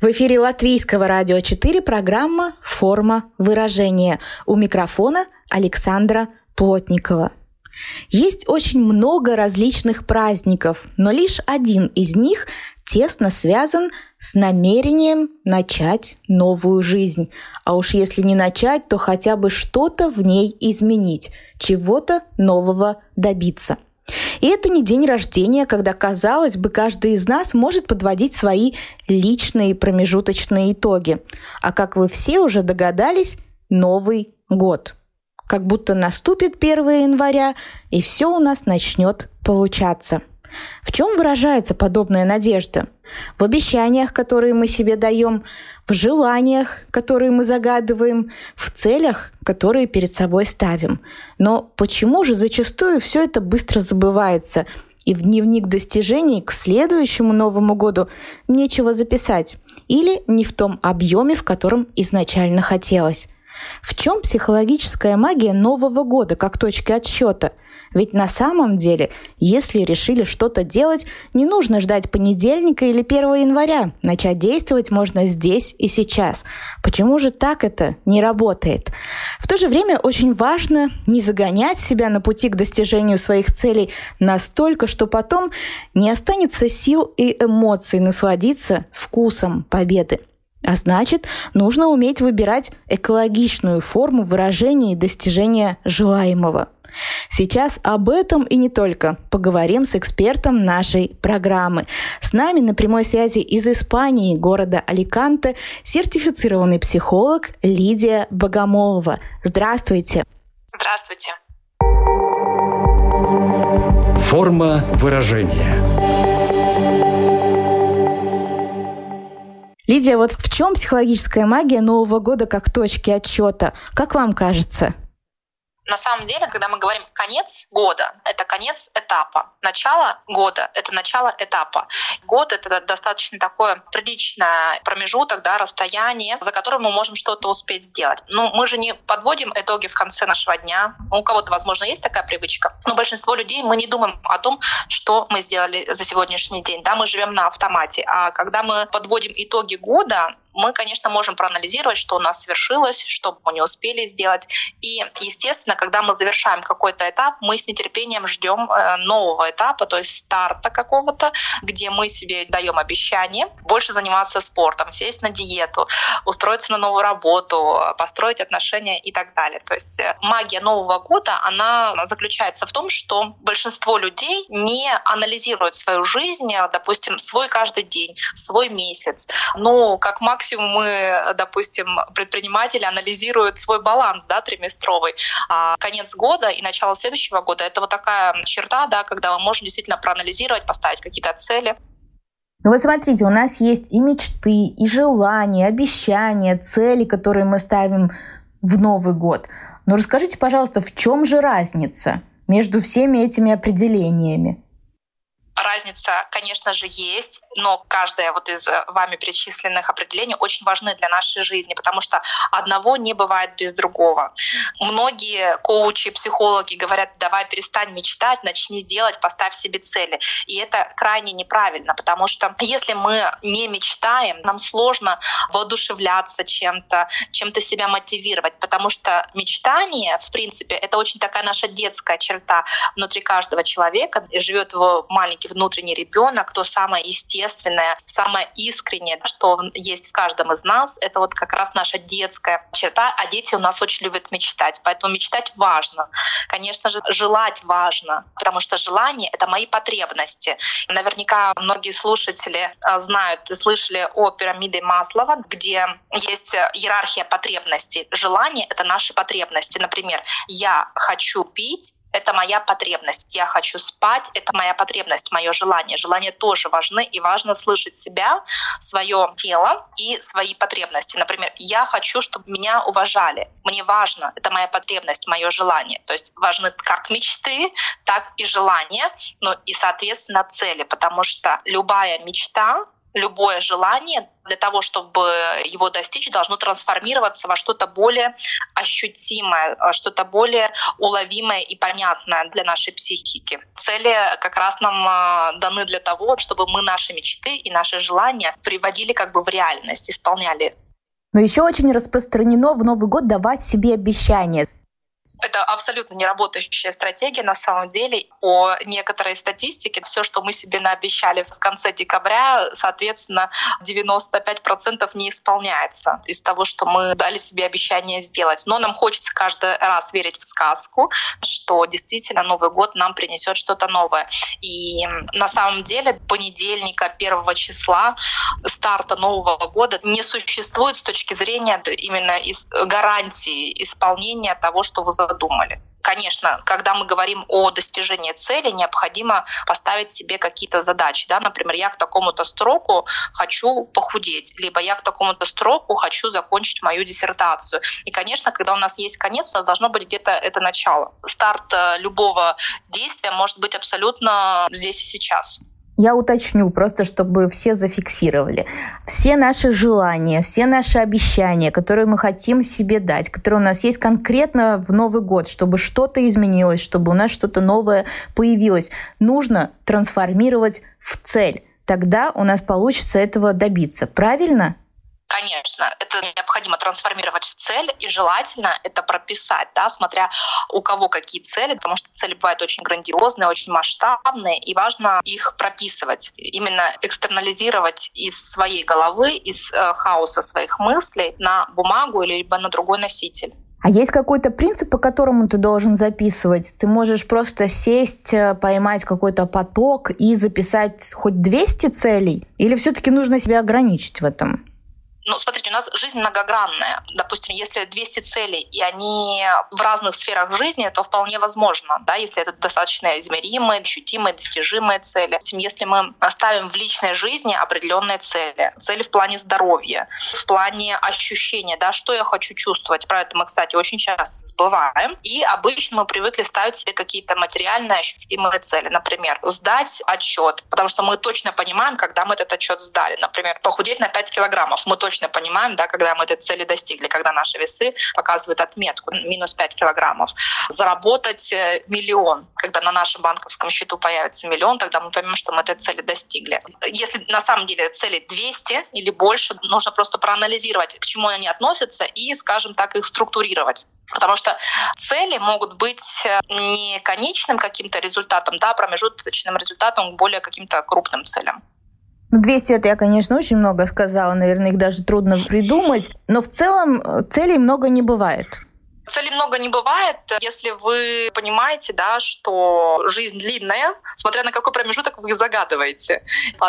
В эфире Латвийского радио 4 программа «Форма выражения». У микрофона Александра Плотникова. Есть очень много различных праздников, но лишь один из них тесно связан с намерением начать новую жизнь. А уж если не начать, то хотя бы что-то в ней изменить, чего-то нового добиться – и это не день рождения, когда, казалось бы, каждый из нас может подводить свои личные промежуточные итоги. А как вы все уже догадались, Новый год. Как будто наступит 1 января, и все у нас начнет получаться. В чем выражается подобная надежда? В обещаниях, которые мы себе даем, в желаниях, которые мы загадываем, в целях, которые перед собой ставим. Но почему же зачастую все это быстро забывается, и в дневник достижений к следующему Новому году нечего записать или не в том объеме, в котором изначально хотелось? В чем психологическая магия Нового года как точки отсчета – ведь на самом деле, если решили что-то делать, не нужно ждать понедельника или 1 января. Начать действовать можно здесь и сейчас. Почему же так это не работает? В то же время очень важно не загонять себя на пути к достижению своих целей настолько, что потом не останется сил и эмоций насладиться вкусом победы. А значит, нужно уметь выбирать экологичную форму выражения и достижения желаемого – Сейчас об этом и не только поговорим с экспертом нашей программы. С нами на прямой связи из Испании, города Аликанте, сертифицированный психолог Лидия Богомолова. Здравствуйте. Здравствуйте. Форма выражения. Лидия, вот в чем психологическая магия Нового года как точки отчета? Как вам кажется? На самом деле, когда мы говорим конец года, это конец этапа. Начало года — это начало этапа. Год — это достаточно такое приличное промежуток, да, расстояние, за которым мы можем что-то успеть сделать. Но мы же не подводим итоги в конце нашего дня. У кого-то, возможно, есть такая привычка, но большинство людей мы не думаем о том, что мы сделали за сегодняшний день. Да, мы живем на автомате. А когда мы подводим итоги года, мы, конечно, можем проанализировать, что у нас свершилось, что мы не успели сделать. И, естественно, когда мы завершаем какой-то этап, мы с нетерпением ждем э, нового этапа, то есть старта какого-то, где мы себе даем обещание больше заниматься спортом, сесть на диету, устроиться на новую работу, построить отношения и так далее. То есть э, магия Нового года, она заключается в том, что большинство людей не анализируют свою жизнь, допустим, свой каждый день, свой месяц. Но как максимум мы, допустим, предприниматели анализируют свой баланс, да, триместровый. А конец года и начало следующего года — это вот такая черта, да, когда мы можем действительно проанализировать, поставить какие-то цели. Ну вот смотрите, у нас есть и мечты, и желания, обещания, цели, которые мы ставим в Новый год. Но расскажите, пожалуйста, в чем же разница между всеми этими определениями? Разница, конечно же, есть, но каждое вот из э, вами перечисленных определений очень важны для нашей жизни, потому что одного не бывает без другого. Многие коучи, психологи говорят, давай перестань мечтать, начни делать, поставь себе цели. И это крайне неправильно, потому что если мы не мечтаем, нам сложно воодушевляться чем-то, чем-то себя мотивировать, потому что мечтание, в принципе, это очень такая наша детская черта внутри каждого человека, и живет его маленький внутренний ребенок, то самое естественное, самое искреннее, что есть в каждом из нас, это вот как раз наша детская черта, а дети у нас очень любят мечтать, поэтому мечтать важно. Конечно же, желать важно, потому что желание — это мои потребности. Наверняка многие слушатели э, знают слышали о пирамиде Маслова, где есть иерархия потребностей. Желание — это наши потребности. Например, я хочу пить, это моя потребность. Я хочу спать, это моя потребность, мое желание. Желания тоже важны, и важно слышать себя, свое тело и свои потребности. Например, я хочу, чтобы меня уважали. Мне важно, это моя потребность, мое желание. То есть важны как мечты, так и желания, ну и, соответственно, цели, потому что любая мечта любое желание для того, чтобы его достичь, должно трансформироваться во что-то более ощутимое, что-то более уловимое и понятное для нашей психики. Цели как раз нам а, даны для того, чтобы мы наши мечты и наши желания приводили как бы в реальность, исполняли. Но еще очень распространено в Новый год давать себе обещания. Это абсолютно не работающая стратегия на самом деле. По некоторой статистике, все, что мы себе наобещали в конце декабря, соответственно, 95% не исполняется из того, что мы дали себе обещание сделать. Но нам хочется каждый раз верить в сказку, что действительно Новый год нам принесет что-то новое. И на самом деле понедельника, первого числа, старта Нового года не существует с точки зрения именно из гарантии исполнения того, что вы задумали. Конечно, когда мы говорим о достижении цели, необходимо поставить себе какие-то задачи. Да? Например, я к такому-то сроку хочу похудеть, либо я к такому-то сроку хочу закончить мою диссертацию. И, конечно, когда у нас есть конец, у нас должно быть где-то это начало. Старт э, любого действия может быть абсолютно здесь и сейчас. Я уточню, просто чтобы все зафиксировали. Все наши желания, все наши обещания, которые мы хотим себе дать, которые у нас есть конкретно в Новый год, чтобы что-то изменилось, чтобы у нас что-то новое появилось, нужно трансформировать в цель. Тогда у нас получится этого добиться. Правильно? Конечно, это необходимо трансформировать в цель, и желательно это прописать, да, смотря у кого какие цели, потому что цели бывают очень грандиозные, очень масштабные, и важно их прописывать, именно экстернализировать из своей головы, из э, хаоса своих мыслей на бумагу или либо на другой носитель. А есть какой-то принцип, по которому ты должен записывать? Ты можешь просто сесть, э, поймать какой-то поток и записать хоть 200 целей? Или все-таки нужно себя ограничить в этом? Ну, смотрите, у нас жизнь многогранная. Допустим, если 200 целей, и они в разных сферах жизни, то вполне возможно, да, если это достаточно измеримые, ощутимые, достижимые цели. Если мы оставим в личной жизни определенные цели, цели в плане здоровья, в плане ощущения, да, что я хочу чувствовать. Про это мы, кстати, очень часто забываем. И обычно мы привыкли ставить себе какие-то материальные ощутимые цели. Например, сдать отчет, потому что мы точно понимаем, когда мы этот отчет сдали. Например, похудеть на 5 килограммов. Мы точно точно понимаем, да, когда мы этой цели достигли, когда наши весы показывают отметку минус 5 килограммов. Заработать э, миллион, когда на нашем банковском счету появится миллион, тогда мы поймем, что мы этой цели достигли. Если на самом деле цели 200 или больше, нужно просто проанализировать, к чему они относятся и, скажем так, их структурировать. Потому что цели могут быть э, не конечным каким-то результатом, да, промежуточным результатом к более каким-то крупным целям. Ну, 200 это я, конечно, очень много сказала, наверное, их даже трудно придумать, но в целом э, целей много не бывает. Целей много не бывает, если вы понимаете, да, что жизнь длинная, смотря на какой промежуток вы загадываете.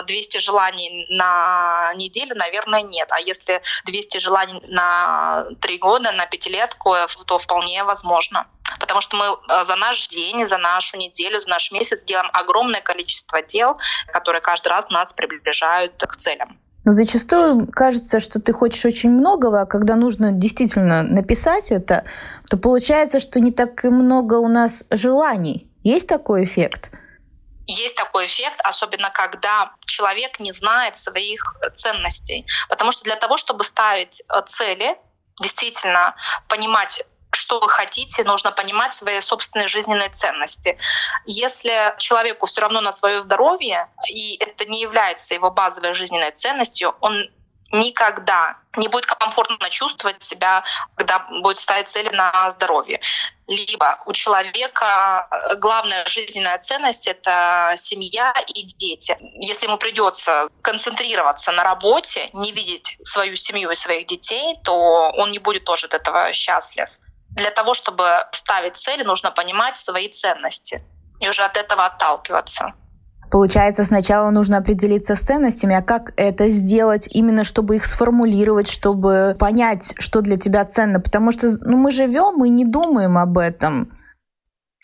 200 желаний на неделю, наверное, нет. А если 200 желаний на три года, на пятилетку, то вполне возможно. Потому что мы э, за наш день, за нашу неделю, за наш месяц делаем огромное количество дел, которые каждый раз нас приближают к целям. Но зачастую кажется, что ты хочешь очень многого, а когда нужно действительно написать это, то получается, что не так и много у нас желаний. Есть такой эффект? Есть такой эффект, особенно когда человек не знает своих ценностей. Потому что для того, чтобы ставить э, цели, действительно понимать, что вы хотите, нужно понимать свои собственные жизненные ценности. Если человеку все равно на свое здоровье, и это не является его базовой жизненной ценностью, он никогда не будет комфортно чувствовать себя, когда будет ставить цели на здоровье. Либо у человека главная жизненная ценность — это семья и дети. Если ему придется концентрироваться на работе, не видеть свою семью и своих детей, то он не будет тоже от этого счастлив. Для того, чтобы ставить цели, нужно понимать свои ценности и уже от этого отталкиваться. Получается, сначала нужно определиться с ценностями, а как это сделать, именно чтобы их сформулировать, чтобы понять, что для тебя ценно. Потому что ну, мы живем и не думаем об этом.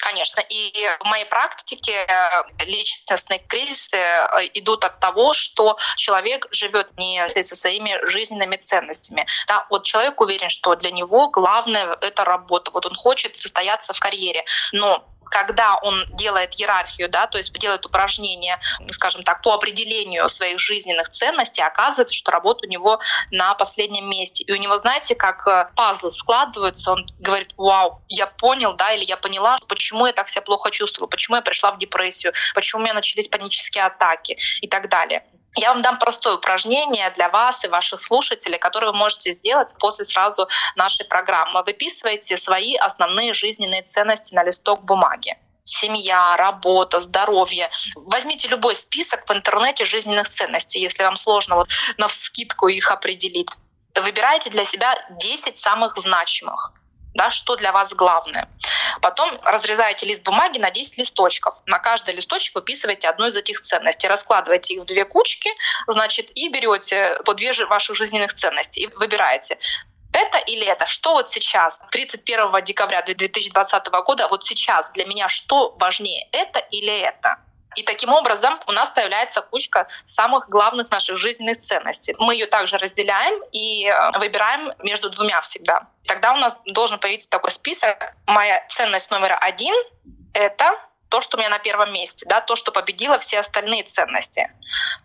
Конечно. И в моей практике э, личностные кризисы э, идут от того, что человек живет не со своими жизненными ценностями. Да, вот человек уверен, что для него главное — это работа. Вот он хочет состояться в карьере. Но когда он делает иерархию, да, то есть делает упражнения, скажем так, по определению своих жизненных ценностей, оказывается, что работа у него на последнем месте. И у него, знаете, как э, пазлы складываются, он говорит, вау, я понял, да, или я поняла, почему я так себя плохо чувствовала, почему я пришла в депрессию, почему у меня начались панические атаки и так далее. Я вам дам простое упражнение для вас и ваших слушателей, которое вы можете сделать после сразу нашей программы. Выписывайте свои основные жизненные ценности на листок бумаги семья, работа, здоровье. Возьмите любой список в интернете жизненных ценностей, если вам сложно вот на вскидку их определить. Выбирайте для себя 10 самых значимых да, что для вас главное. Потом разрезаете лист бумаги на 10 листочков. На каждый листочек выписываете одну из этих ценностей, раскладываете их в две кучки, значит, и берете по две ваших жизненных ценностей и выбираете, это или это? Что вот сейчас, 31 декабря 2020 года, вот сейчас для меня что важнее, это или это? И таким образом у нас появляется кучка самых главных наших жизненных ценностей. Мы ее также разделяем и э, выбираем между двумя всегда. Тогда у нас должен появиться такой список. Моя ценность номер один — это то, что у меня на первом месте, да, то, что победило все остальные ценности.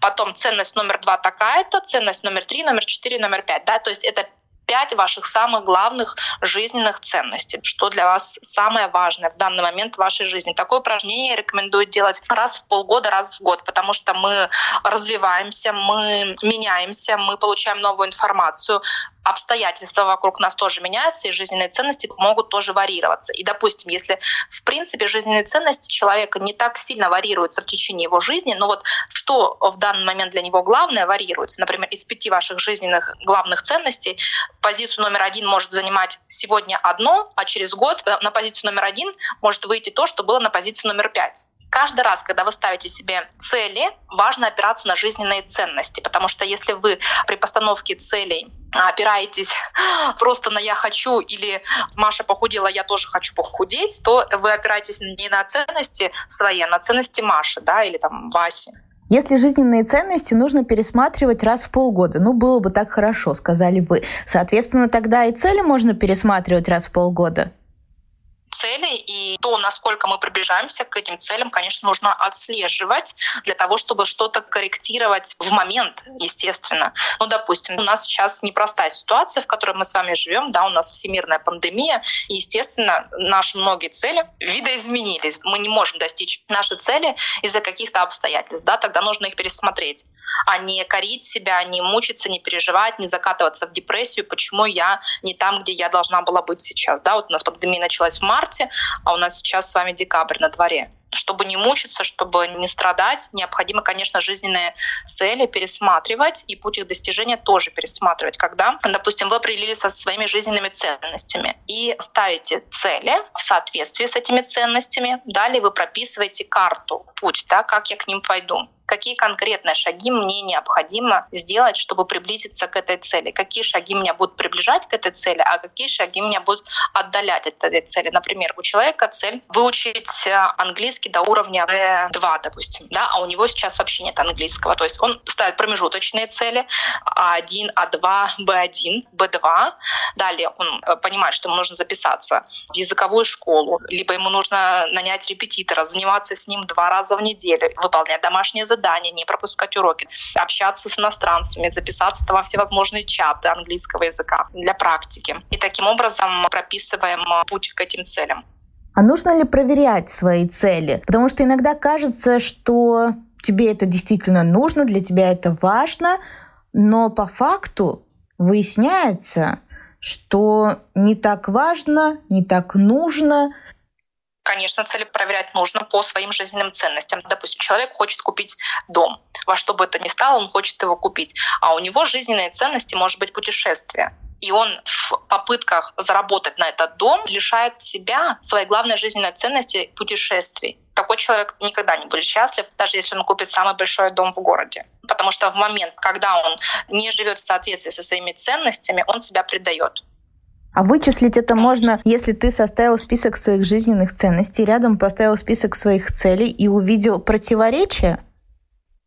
Потом ценность номер два такая-то, ценность номер три, номер четыре, номер пять, да, то есть это пять ваших самых главных жизненных ценностей, что для вас самое важное в данный момент в вашей жизни. Такое упражнение рекомендую делать раз в полгода, раз в год, потому что мы развиваемся, мы меняемся, мы получаем новую информацию, обстоятельства вокруг нас тоже меняются, и жизненные ценности могут тоже варьироваться. И, допустим, если в принципе жизненные ценности человека не так сильно варьируются в течение его жизни, но вот что в данный момент для него главное варьируется. Например, из пяти ваших жизненных главных ценностей позицию номер один может занимать сегодня одно, а через год на позицию номер один может выйти то, что было на позицию номер пять. Каждый раз, когда вы ставите себе цели, важно опираться на жизненные ценности, потому что если вы при постановке целей опираетесь просто на «я хочу» или «Маша похудела, я тоже хочу похудеть», то вы опираетесь не на ценности свои, а на ценности Маши да, или там Васи. Если жизненные ценности нужно пересматривать раз в полгода, ну, было бы так хорошо, сказали бы. Соответственно, тогда и цели можно пересматривать раз в полгода цели, и то, насколько мы приближаемся к этим целям, конечно, нужно отслеживать для того, чтобы что-то корректировать в момент, естественно. Ну, допустим, у нас сейчас непростая ситуация, в которой мы с вами живем, да, у нас всемирная пандемия, и, естественно, наши многие цели видоизменились. Мы не можем достичь наши цели из-за каких-то обстоятельств, да, тогда нужно их пересмотреть, а не корить себя, не мучиться, не переживать, не закатываться в депрессию, почему я не там, где я должна была быть сейчас. Да, вот у нас пандемия началась в марте, а у нас сейчас с вами декабрь на дворе. Чтобы не мучиться, чтобы не страдать, необходимо, конечно, жизненные цели пересматривать и путь их достижения тоже пересматривать. Когда, допустим, вы определились со своими жизненными ценностями и ставите цели в соответствии с этими ценностями, далее вы прописываете карту, путь, да, как я к ним пойду какие конкретные шаги мне необходимо сделать, чтобы приблизиться к этой цели, какие шаги меня будут приближать к этой цели, а какие шаги меня будут отдалять от этой цели. Например, у человека цель выучить э, английский до уровня B2, допустим, да, а у него сейчас вообще нет английского. То есть он ставит промежуточные цели А1, А2, B1, B2. Далее он э, понимает, что ему нужно записаться в языковую школу, либо ему нужно нанять репетитора, заниматься с ним два раза в неделю, выполнять домашние задания, не пропускать уроки, общаться с иностранцами, записаться во всевозможные чаты английского языка для практики. И таким образом прописываем путь к этим целям. А нужно ли проверять свои цели? Потому что иногда кажется, что тебе это действительно нужно, для тебя это важно, но по факту выясняется, что не так важно, не так нужно, конечно, цели проверять нужно по своим жизненным ценностям. Допустим, человек хочет купить дом. Во что бы это ни стало, он хочет его купить. А у него жизненные ценности может быть путешествие. И он в попытках заработать на этот дом лишает себя своей главной жизненной ценности путешествий. Такой человек никогда не будет счастлив, даже если он купит самый большой дом в городе. Потому что в момент, когда он не живет в соответствии со своими ценностями, он себя предает. А вычислить это можно, если ты составил список своих жизненных ценностей, рядом поставил список своих целей и увидел противоречия?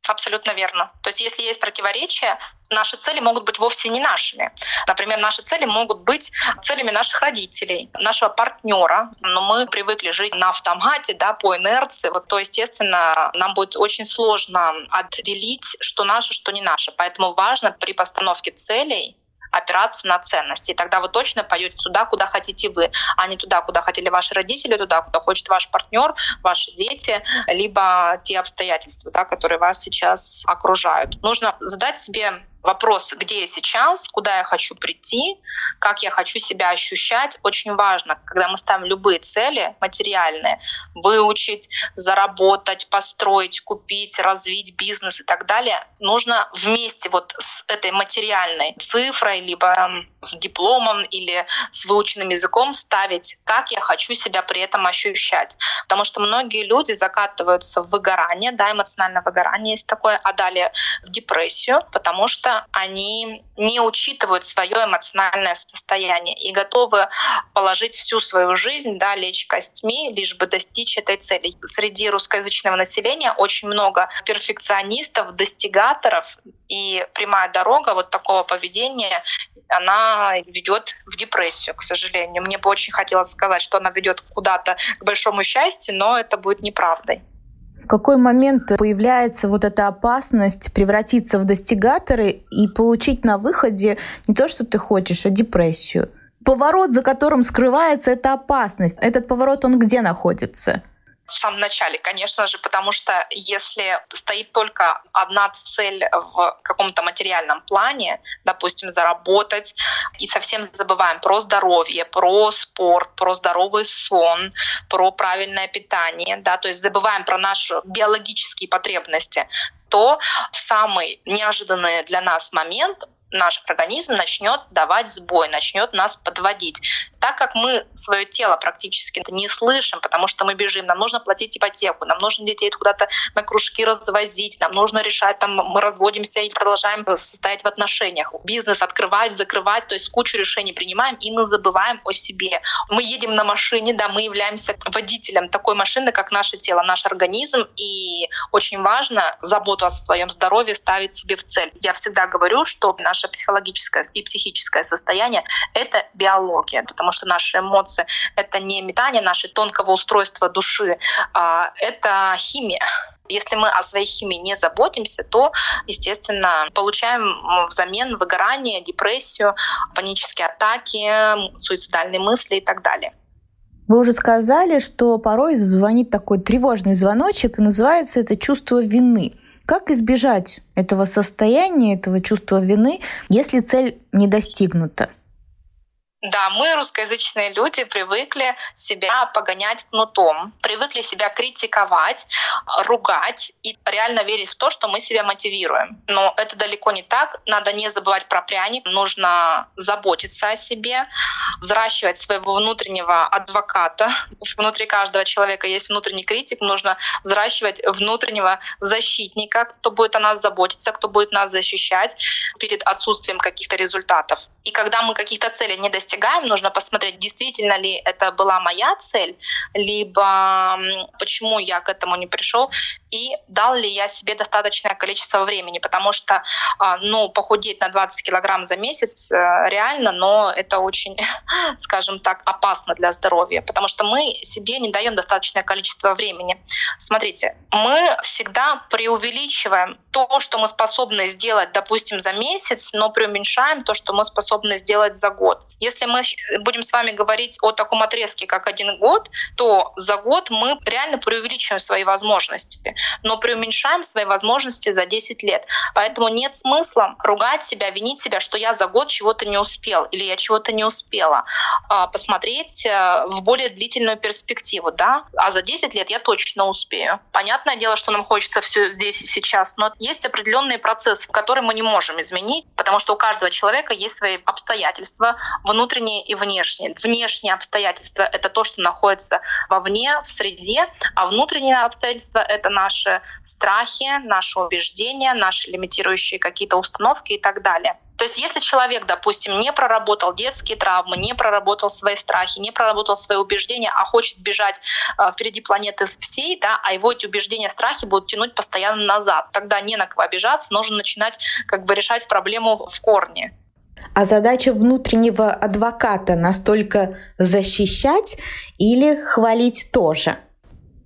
Абсолютно верно. То есть если есть противоречия, наши цели могут быть вовсе не нашими. Например, наши цели могут быть целями наших родителей, нашего партнера, но мы привыкли жить на автомате, да, по инерции, вот, то, естественно, нам будет очень сложно отделить, что наше, что не наше. Поэтому важно при постановке целей опираться на ценности. И тогда вы точно пойдете туда, куда хотите вы, а не туда, куда хотели ваши родители, туда, куда хочет ваш партнер, ваши дети, либо те обстоятельства, да, которые вас сейчас окружают. Нужно задать себе вопрос, где я сейчас, куда я хочу прийти, как я хочу себя ощущать, очень важно, когда мы ставим любые цели материальные, выучить, заработать, построить, купить, развить бизнес и так далее, нужно вместе вот с этой материальной цифрой, либо с дипломом или с выученным языком ставить, как я хочу себя при этом ощущать. Потому что многие люди закатываются в выгорание, да, эмоциональное выгорание есть такое, а далее в депрессию, потому что они не учитывают свое эмоциональное состояние и готовы положить всю свою жизнь, да, лечь костьми, лишь бы достичь этой цели. Среди русскоязычного населения очень много перфекционистов, достигаторов, и прямая дорога вот такого поведения, она ведет в депрессию, к сожалению. Мне бы очень хотелось сказать, что она ведет куда-то к большому счастью, но это будет неправдой. В какой момент появляется вот эта опасность превратиться в достигаторы и получить на выходе не то, что ты хочешь, а депрессию? Поворот, за которым скрывается эта опасность, этот поворот, он где находится? В самом начале, конечно же, потому что если стоит только одна цель в каком-то материальном плане, допустим, заработать, и совсем забываем про здоровье, про спорт, про здоровый сон, про правильное питание, да, то есть забываем про наши биологические потребности, то в самый неожиданный для нас момент наш организм начнет давать сбой, начнет нас подводить. Так как мы свое тело практически не слышим, потому что мы бежим, нам нужно платить ипотеку, нам нужно детей куда-то на кружки развозить, нам нужно решать, там мы разводимся и продолжаем состоять в отношениях, бизнес открывать, закрывать, то есть кучу решений принимаем, и мы забываем о себе. Мы едем на машине, да, мы являемся водителем такой машины, как наше тело, наш организм, и очень важно заботу о своем здоровье ставить себе в цель. Я всегда говорю, что наш наше психологическое и психическое состояние — это биология, потому что наши эмоции — это не метание нашей тонкого устройства души, а это химия. Если мы о своей химии не заботимся, то, естественно, получаем взамен выгорание, депрессию, панические атаки, суицидальные мысли и так далее. Вы уже сказали, что порой звонит такой тревожный звоночек, и называется это чувство вины. Как избежать этого состояния, этого чувства вины, если цель не достигнута? Да, мы, русскоязычные люди, привыкли себя погонять кнутом, привыкли себя критиковать, ругать и реально верить в то, что мы себя мотивируем. Но это далеко не так. Надо не забывать про пряник. Нужно заботиться о себе, взращивать своего внутреннего адвоката. Внутри каждого человека есть внутренний критик. Нужно взращивать внутреннего защитника, кто будет о нас заботиться, кто будет нас защищать перед отсутствием каких-то результатов. И когда мы каких-то целей не достигаем, достигаем, нужно посмотреть, действительно ли это была моя цель, либо почему я к этому не пришел, и дал ли я себе достаточное количество времени, потому что, а, ну, похудеть на 20 килограмм за месяц э, реально, но это очень, скажем так, опасно для здоровья, потому что мы себе не даем достаточное количество времени. Смотрите, мы всегда преувеличиваем то, что мы способны сделать, допустим, за месяц, но преуменьшаем то, что мы способны сделать за год. Если мы будем с вами говорить о таком отрезке, как один год, то за год мы реально преувеличиваем свои возможности но преуменьшаем свои возможности за 10 лет. Поэтому нет смысла ругать себя, винить себя, что я за год чего-то не успел или я чего-то не успела. А, посмотреть э, в более длительную перспективу, да, а за 10 лет я точно успею. Понятное дело, что нам хочется все здесь и сейчас, но есть определенные процессы, которые мы не можем изменить, потому что у каждого человека есть свои обстоятельства, внутренние внутренние и внешние. Внешние обстоятельства — это то, что находится вовне, в среде, а внутренние обстоятельства — это наши страхи, наши убеждения, наши лимитирующие какие-то установки и так далее. То есть если человек, допустим, не проработал детские травмы, не проработал свои страхи, не проработал свои убеждения, а хочет бежать э, впереди планеты всей, да, а его эти убеждения, страхи будут тянуть постоянно назад, тогда не на кого обижаться, нужно начинать как бы решать проблему в корне. А задача внутреннего адвоката настолько защищать или хвалить тоже?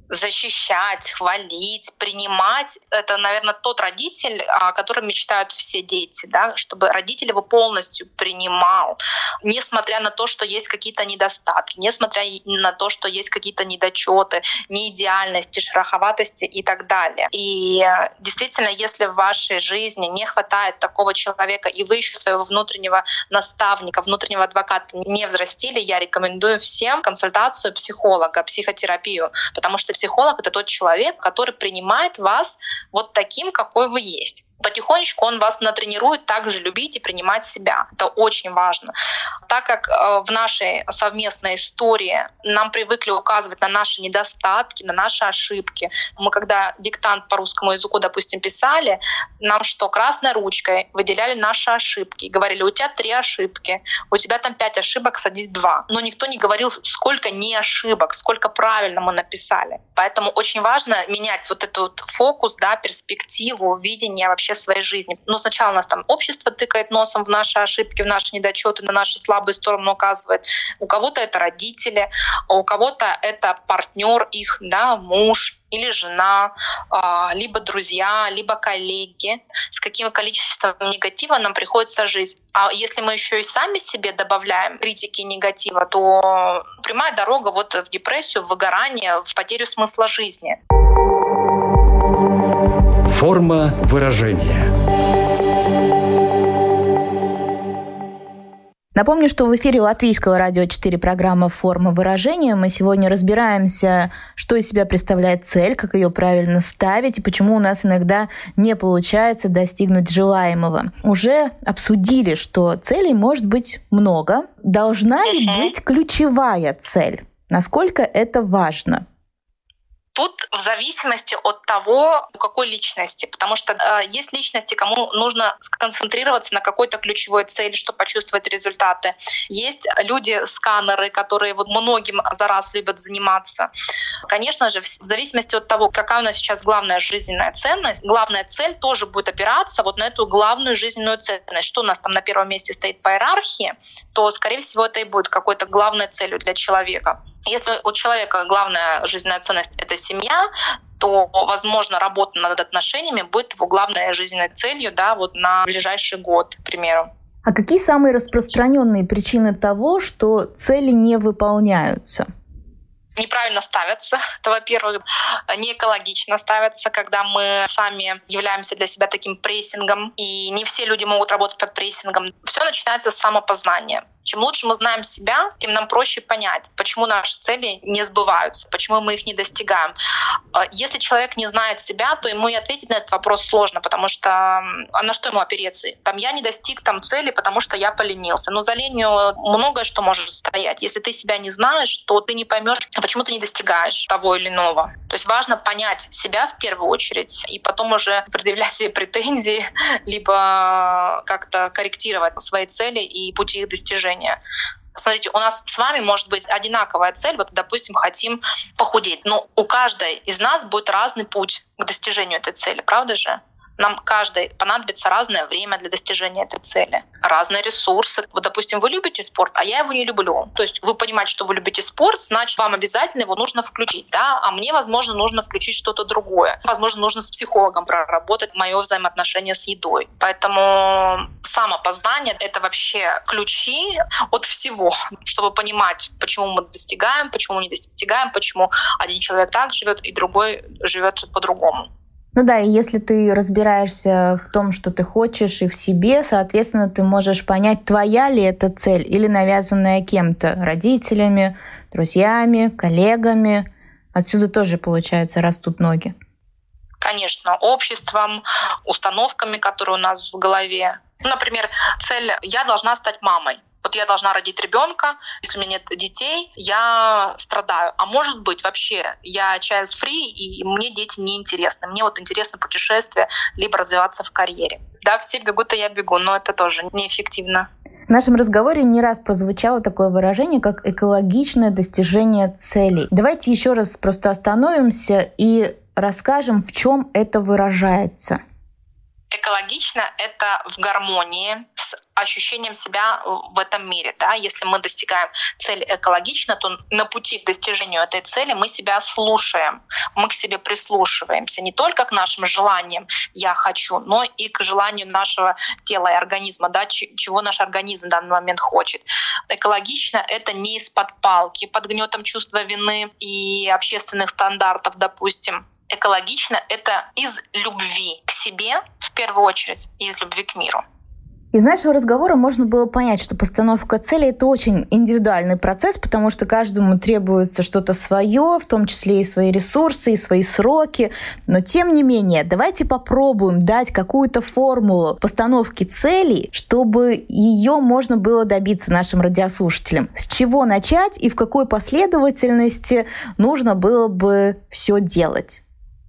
Защищать, хвалить, принимать. Это, наверное, тот родитель, о котором мечтают все дети, да, чтобы родитель его полностью принимал, несмотря на то, что есть какие-то недостатки, несмотря на то, что есть какие-то недочеты, неидеальности, шероховатости и так далее. И действительно, если в вашей жизни не хватает такого человека, и вы еще своего внутреннего наставника, внутреннего адвоката не взрастили, я рекомендую всем консультацию психолога, психотерапию, потому что психолог — это тот человек, который принимает вас вот таким, какой вы есть потихонечку он вас натренирует также любить и принимать себя. Это очень важно. Так как э, в нашей совместной истории нам привыкли указывать на наши недостатки, на наши ошибки. Мы когда диктант по русскому языку, допустим, писали, нам что, красной ручкой выделяли наши ошибки. Говорили, у тебя три ошибки, у тебя там пять ошибок, садись два. Но никто не говорил, сколько не ошибок, сколько правильно мы написали. Поэтому очень важно менять вот этот фокус, да, перспективу, видение вообще своей жизни. Но сначала нас там общество тыкает носом в наши ошибки, в наши недочеты, на наши слабые стороны указывает. У кого-то это родители, а у кого-то это партнер их, да, муж, или жена, а, либо друзья, либо коллеги, с каким количеством негатива нам приходится жить. А если мы еще и сами себе добавляем критики и негатива, то прямая дорога вот в депрессию, в выгорание, в потерю смысла жизни. Форма выражения. Напомню, что в эфире Латвийского радио 4 программа «Форма выражения». Мы сегодня разбираемся, что из себя представляет цель, как ее правильно ставить и почему у нас иногда не получается достигнуть желаемого. Уже обсудили, что целей может быть много. Должна ли быть ключевая цель? Насколько это важно? Тут в зависимости от того, у какой личности, потому что э, есть личности, кому нужно сконцентрироваться на какой-то ключевой цели, чтобы почувствовать результаты. Есть люди-сканеры, которые вот многим за раз любят заниматься. Конечно же, в зависимости от того, какая у нас сейчас главная жизненная ценность, главная цель тоже будет опираться вот на эту главную жизненную ценность. Что у нас там на первом месте стоит по иерархии, то, скорее всего, это и будет какой-то главной целью для человека. Если у человека главная жизненная ценность — это семья, то, возможно, работа над отношениями будет его главной жизненной целью да, вот на ближайший год, к примеру. А какие самые распространенные причины того, что цели не выполняются? Неправильно ставятся. Это, во-первых, не экологично ставятся, когда мы сами являемся для себя таким прессингом, и не все люди могут работать под прессингом. Все начинается с самопознания. Чем лучше мы знаем себя, тем нам проще понять, почему наши цели не сбываются, почему мы их не достигаем. А если человек не знает себя, то ему и ответить на этот вопрос сложно, потому что а на что ему опереться? Там я не достиг там цели, потому что я поленился. Но за ленью многое что может стоять. Если ты себя не знаешь, то ты не поймешь, почему ты не достигаешь того или иного. То есть важно понять себя в первую очередь и потом уже предъявлять себе претензии, либо как-то корректировать свои цели и пути их достижения. Смотрите, у нас с вами может быть одинаковая цель. Вот, допустим, хотим похудеть. Но у каждой из нас будет разный путь к достижению этой цели, правда же? Нам каждой понадобится разное время для достижения этой цели, разные ресурсы. Вот, допустим, вы любите спорт, а я его не люблю. То есть вы понимаете, что вы любите спорт, значит, вам обязательно его нужно включить, да, а мне, возможно, нужно включить что-то другое. Возможно, нужно с психологом проработать мое взаимоотношение с едой. Поэтому самопознание — это вообще ключи от всего, чтобы понимать, почему мы достигаем, почему не достигаем, почему один человек так живет и другой живет по-другому. Ну да, и если ты разбираешься в том, что ты хочешь, и в себе, соответственно, ты можешь понять, твоя ли это цель или навязанная кем-то, родителями, друзьями, коллегами. Отсюда тоже, получается, растут ноги. Конечно, обществом, установками, которые у нас в голове. Например, цель «я должна стать мамой». Вот я должна родить ребенка, если у меня нет детей, я страдаю. А может быть, вообще, я child-free, и мне дети не интересны. Мне вот интересно путешествие, либо развиваться в карьере. Да, все бегут, и я бегу, но это тоже неэффективно. В нашем разговоре не раз прозвучало такое выражение, как экологичное достижение целей. Давайте еще раз просто остановимся и расскажем, в чем это выражается. Экологично — это в гармонии с ощущением себя в этом мире. Да? Если мы достигаем цели экологично, то на пути к достижению этой цели мы себя слушаем, мы к себе прислушиваемся не только к нашим желаниям «я хочу», но и к желанию нашего тела и организма, да, чего наш организм в данный момент хочет. Экологично — это не из-под палки, под гнетом чувства вины и общественных стандартов, допустим, экологично — это из любви к себе в первую очередь из любви к миру. Из нашего разговора можно было понять, что постановка цели — это очень индивидуальный процесс, потому что каждому требуется что-то свое, в том числе и свои ресурсы, и свои сроки. Но тем не менее, давайте попробуем дать какую-то формулу постановки целей, чтобы ее можно было добиться нашим радиослушателям. С чего начать и в какой последовательности нужно было бы все делать?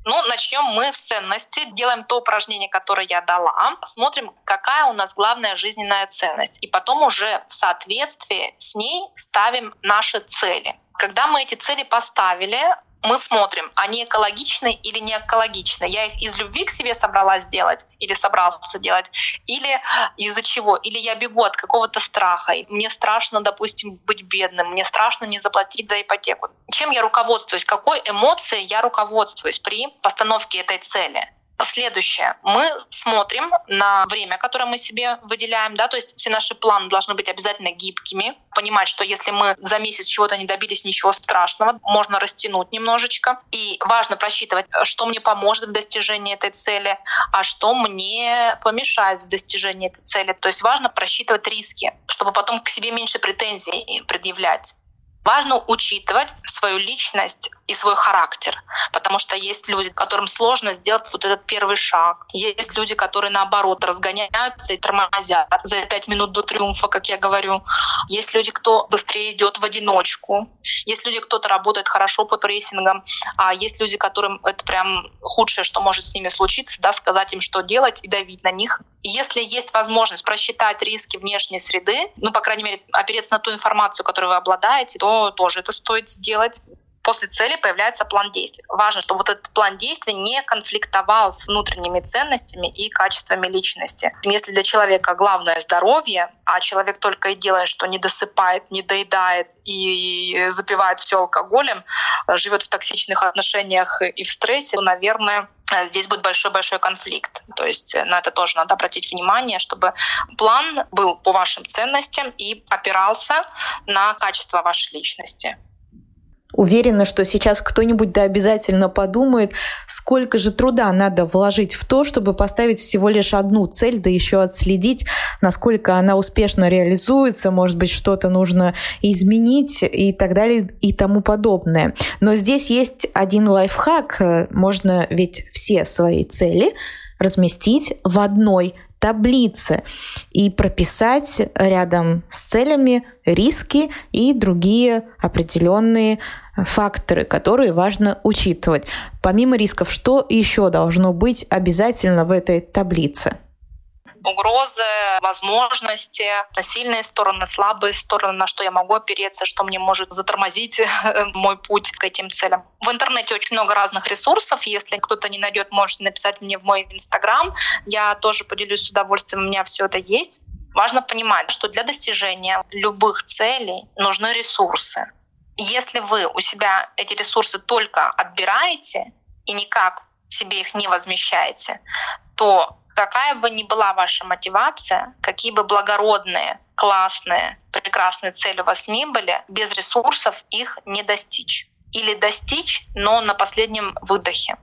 Ну, начнем мы с ценности. Делаем то упражнение, которое я дала. Смотрим, какая у нас главная жизненная ценность. И потом уже в соответствии с ней ставим наши цели. Когда мы эти цели поставили, мы смотрим, они экологичны или не экологичны. Я их из любви к себе собралась сделать или собрался делать, или из-за чего? Или я бегу от какого-то страха. Мне страшно, допустим, быть бедным, мне страшно не заплатить за ипотеку. Чем я руководствуюсь? Какой эмоцией я руководствуюсь при постановке этой цели? Следующее. Мы смотрим на время, которое мы себе выделяем, да, то есть все наши планы должны быть обязательно гибкими, понимать, что если мы за месяц чего-то не добились, ничего страшного, можно растянуть немножечко. И важно просчитывать, что мне поможет в достижении этой цели, а что мне помешает в достижении этой цели. То есть важно просчитывать риски, чтобы потом к себе меньше претензий предъявлять. Важно учитывать свою личность и свой характер, потому что есть люди, которым сложно сделать вот этот первый шаг. Есть люди, которые наоборот разгоняются и тормозят за пять минут до триумфа, как я говорю. Есть люди, кто быстрее идет в одиночку. Есть люди, кто-то работает хорошо по прессингам, а есть люди, которым это прям худшее, что может с ними случиться, да, сказать им, что делать и давить на них. Если есть возможность просчитать риски внешней среды, ну, по крайней мере, опереться на ту информацию, которой вы обладаете, то тоже это стоит сделать. После цели появляется план действий. Важно, чтобы вот этот план действий не конфликтовал с внутренними ценностями и качествами личности. Если для человека главное здоровье, а человек только и делает, что не досыпает, не доедает и запивает все алкоголем, живет в токсичных отношениях и в стрессе, то, наверное, здесь будет большой-большой конфликт. То есть на это тоже надо обратить внимание, чтобы план был по вашим ценностям и опирался на качество вашей личности. Уверена, что сейчас кто-нибудь да обязательно подумает, сколько же труда надо вложить в то, чтобы поставить всего лишь одну цель, да еще отследить, насколько она успешно реализуется, может быть, что-то нужно изменить и так далее и тому подобное. Но здесь есть один лайфхак. Можно ведь все свои цели разместить в одной таблице и прописать рядом с целями риски и другие определенные факторы, которые важно учитывать. Помимо рисков, что еще должно быть обязательно в этой таблице? Угрозы, возможности, сильные стороны, слабые стороны, на что я могу опереться, что мне может затормозить мой путь к этим целям. В интернете очень много разных ресурсов. Если кто-то не найдет, можете написать мне в мой инстаграм. Я тоже поделюсь с удовольствием, у меня все это есть. Важно понимать, что для достижения любых целей нужны ресурсы. Если вы у себя эти ресурсы только отбираете и никак себе их не возмещаете, то какая бы ни была ваша мотивация, какие бы благородные, классные, прекрасные цели у вас ни были, без ресурсов их не достичь. Или достичь, но на последнем выдохе.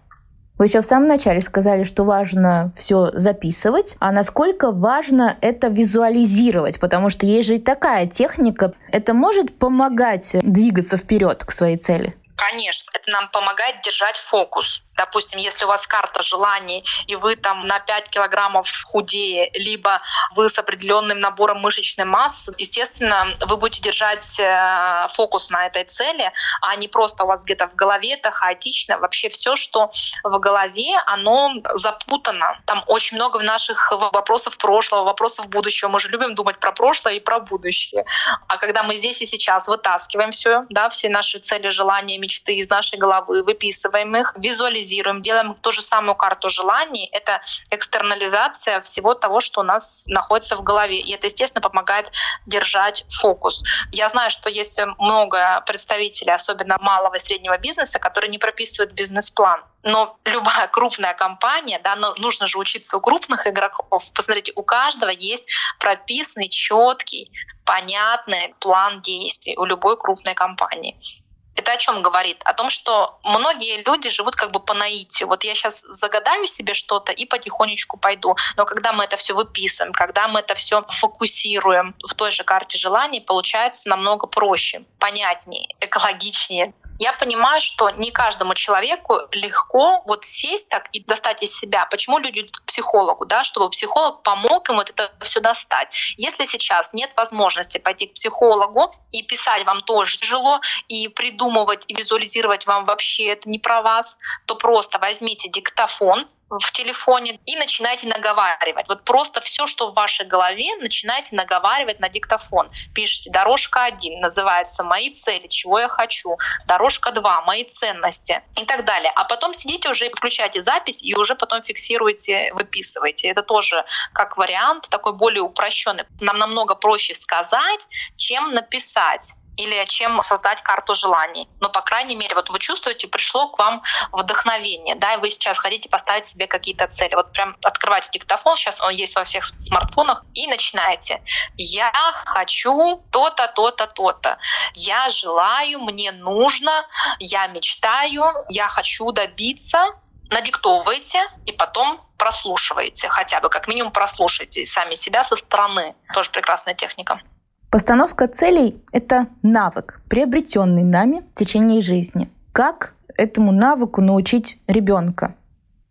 Вы еще в самом начале сказали, что важно все записывать, а насколько важно это визуализировать, потому что есть же и такая техника. Это может помогать двигаться вперед к своей цели? Конечно, это нам помогает держать фокус. Допустим, если у вас карта желаний, и вы там на 5 килограммов худее, либо вы с определенным набором мышечной массы, естественно, вы будете держать э, фокус на этой цели, а не просто у вас где-то в голове это хаотично. Вообще все, что в голове, оно запутано. Там очень много наших вопросов прошлого, вопросов будущего. Мы же любим думать про прошлое и про будущее. А когда мы здесь и сейчас вытаскиваем все, да, все наши цели, желания, мечты из нашей головы, выписываем их, визуализируем, делаем ту же самую карту желаний. Это экстернализация всего того, что у нас находится в голове. И это, естественно, помогает держать фокус. Я знаю, что есть много представителей, особенно малого и среднего бизнеса, которые не прописывают бизнес-план. Но любая крупная компания, да, но нужно же учиться у крупных игроков. Посмотрите, у каждого есть прописанный четкий, понятный план действий у любой крупной компании. Это о чем говорит? О том, что многие люди живут как бы по наитию. Вот я сейчас загадаю себе что-то и потихонечку пойду. Но когда мы это все выписываем, когда мы это все фокусируем в той же карте желаний, получается намного проще, понятнее, экологичнее я понимаю, что не каждому человеку легко вот сесть так и достать из себя. Почему люди идут к психологу, да, чтобы психолог помог им вот это все достать. Если сейчас нет возможности пойти к психологу и писать вам тоже тяжело, и придумывать, и визуализировать вам вообще это не про вас, то просто возьмите диктофон, в телефоне и начинайте наговаривать. Вот просто все, что в вашей голове, начинайте наговаривать на диктофон. Пишите дорожка 1, называется «Мои цели», «Чего я хочу», дорожка 2, «Мои ценности» и так далее. А потом сидите уже, включайте запись и уже потом фиксируете, выписываете. Это тоже как вариант такой более упрощенный. Нам намного проще сказать, чем написать или чем создать карту желаний. Но, по крайней мере, вот вы чувствуете, пришло к вам вдохновение, да, и вы сейчас хотите поставить себе какие-то цели. Вот прям открывайте диктофон, сейчас он есть во всех смартфонах, и начинаете. Я хочу то-то, то-то, то-то. Я желаю, мне нужно, я мечтаю, я хочу добиться, надиктовывайте и потом прослушивайте, хотя бы как минимум прослушайте сами себя со стороны. Тоже прекрасная техника. Постановка целей – это навык, приобретенный нами в течение жизни. Как этому навыку научить ребенка?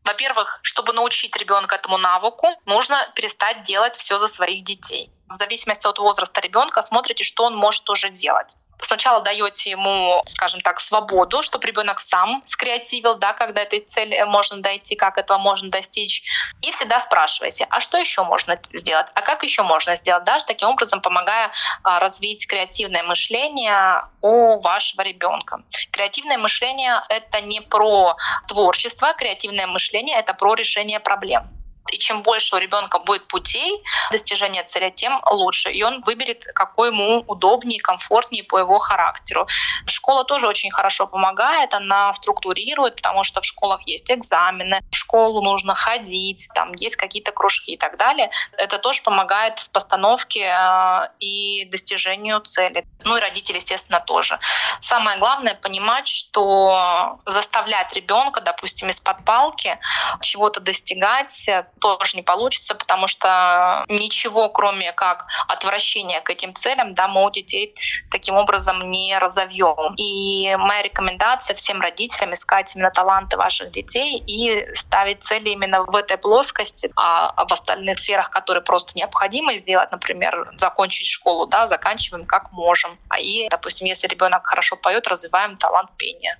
Во-первых, чтобы научить ребенка этому навыку, нужно перестать делать все за своих детей. В зависимости от возраста ребенка смотрите, что он может уже делать сначала даете ему, скажем так, свободу, чтобы ребенок сам скреативил, да, когда этой цели можно дойти, как этого можно достичь. И всегда спрашиваете, а что еще можно сделать, а как еще можно сделать, даже таким образом помогая а, развить креативное мышление у вашего ребенка. Креативное мышление — это не про творчество, креативное мышление — это про решение проблем. И чем больше у ребенка будет путей достижения цели, тем лучше. И он выберет, какой ему удобнее, комфортнее по его характеру. Школа тоже очень хорошо помогает, она структурирует, потому что в школах есть экзамены, в школу нужно ходить, там есть какие-то кружки и так далее. Это тоже помогает в постановке э, и достижению цели. Ну и родители, естественно, тоже. Самое главное понимать, что заставлять ребенка, допустим, из-под палки чего-то достигать, тоже не получится, потому что ничего, кроме как отвращения к этим целям, да, мы у детей таким образом не разовьем. И моя рекомендация всем родителям искать именно таланты ваших детей и ставить цели именно в этой плоскости, а в остальных сферах, которые просто необходимо сделать, например, закончить школу, да, заканчиваем как можем. А и, допустим, если ребенок хорошо поет, развиваем талант пения.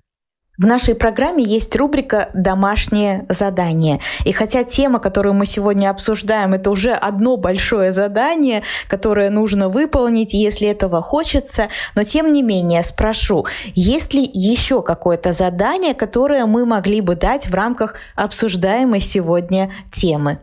В нашей программе есть рубрика «Домашнее задание». И хотя тема, которую мы сегодня обсуждаем, это уже одно большое задание, которое нужно выполнить, если этого хочется, но тем не менее спрошу, есть ли еще какое-то задание, которое мы могли бы дать в рамках обсуждаемой сегодня темы?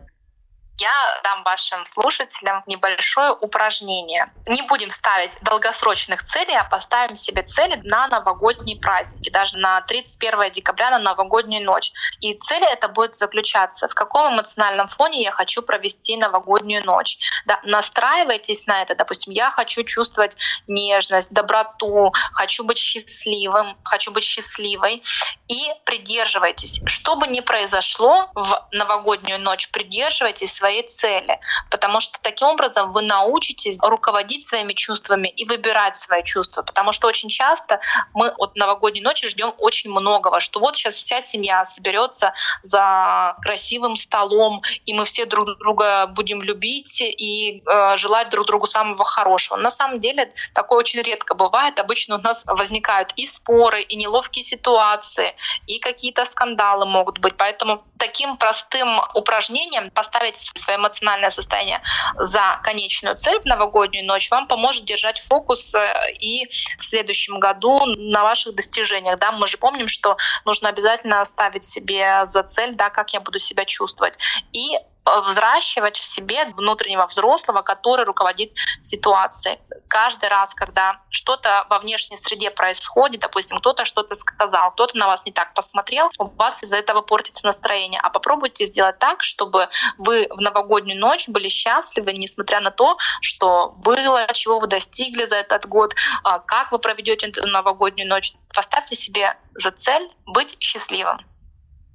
Я дам вашим слушателям небольшое упражнение. Не будем ставить долгосрочных целей, а поставим себе цели на новогодние праздники, даже на 31 декабря, на новогоднюю ночь. И цель это будет заключаться, в каком эмоциональном фоне я хочу провести новогоднюю ночь. Да, настраивайтесь на это. Допустим, я хочу чувствовать нежность, доброту, хочу быть счастливым, хочу быть счастливой. И придерживайтесь. Что бы ни произошло в новогоднюю ночь, придерживайтесь своей своей цели, потому что таким образом вы научитесь руководить своими чувствами и выбирать свои чувства, потому что очень часто мы от новогодней ночи ждем очень многого, что вот сейчас вся семья соберется за красивым столом, и мы все друг друга будем любить и э, желать друг другу самого хорошего. На самом деле такое очень редко бывает. Обычно у нас возникают и споры, и неловкие ситуации, и какие-то скандалы могут быть. Поэтому таким простым упражнением поставить свое эмоциональное состояние за конечную цель в новогоднюю ночь вам поможет держать фокус э, и в следующем году на ваших достижениях. Да, мы же помним, что нужно обязательно ставить себе за цель, да, как я буду себя чувствовать. И взращивать в себе внутреннего взрослого, который руководит ситуацией. Каждый раз, когда что-то во внешней среде происходит, допустим, кто-то что-то сказал, кто-то на вас не так посмотрел, у вас из-за этого портится настроение. А попробуйте сделать так, чтобы вы в новогоднюю ночь были счастливы, несмотря на то, что было, чего вы достигли за этот год, а, как вы проведете новогоднюю ночь. Поставьте себе за цель быть счастливым.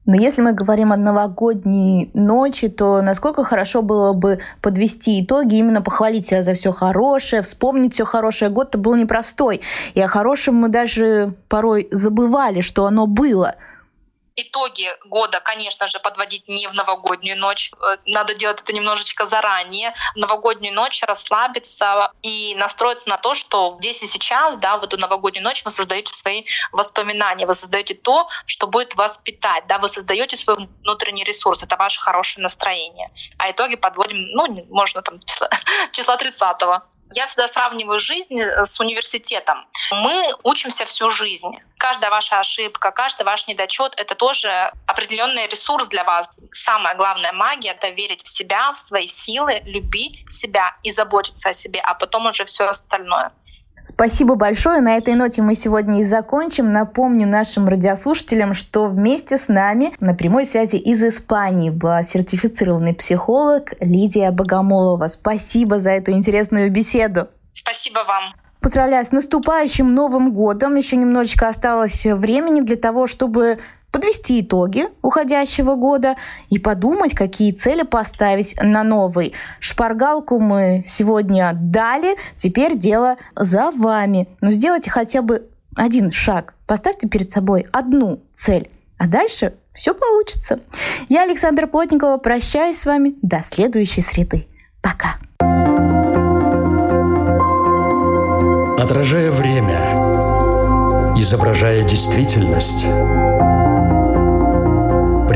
Но если мы говорим о новогодней ночи, то насколько хорошо было бы подвести итоги, именно похвалить себя за все хорошее, вспомнить все хорошее. Год-то был непростой. И о хорошем мы даже порой забывали, что оно было – итоги года, конечно же, подводить не в новогоднюю ночь. Э, надо делать это немножечко заранее. В новогоднюю ночь расслабиться и настроиться на то, что здесь и сейчас, да, в эту новогоднюю ночь вы создаете свои воспоминания, вы создаете то, что будет вас питать, да, вы создаете свой внутренний ресурс, это ваше хорошее настроение. А итоги подводим, ну, можно там числа, числа 30 -го. Я всегда сравниваю жизнь э, с университетом. Мы учимся всю жизнь. Каждая ваша ошибка, каждый ваш недочет — это тоже определенный ресурс для вас. Самая главная магия — это верить в себя, в свои силы, любить себя и заботиться о себе, а потом уже все остальное. Спасибо большое. На этой ноте мы сегодня и закончим. Напомню нашим радиослушателям, что вместе с нами на прямой связи из Испании была сертифицированный психолог Лидия Богомолова. Спасибо за эту интересную беседу. Спасибо вам. Поздравляю с наступающим Новым годом. Еще немножечко осталось времени для того, чтобы подвести итоги уходящего года и подумать, какие цели поставить на новый. Шпаргалку мы сегодня дали, теперь дело за вами. Но сделайте хотя бы один шаг. Поставьте перед собой одну цель, а дальше все получится. Я, Александра Плотникова, прощаюсь с вами до следующей среды. Пока. Отражая время, изображая действительность,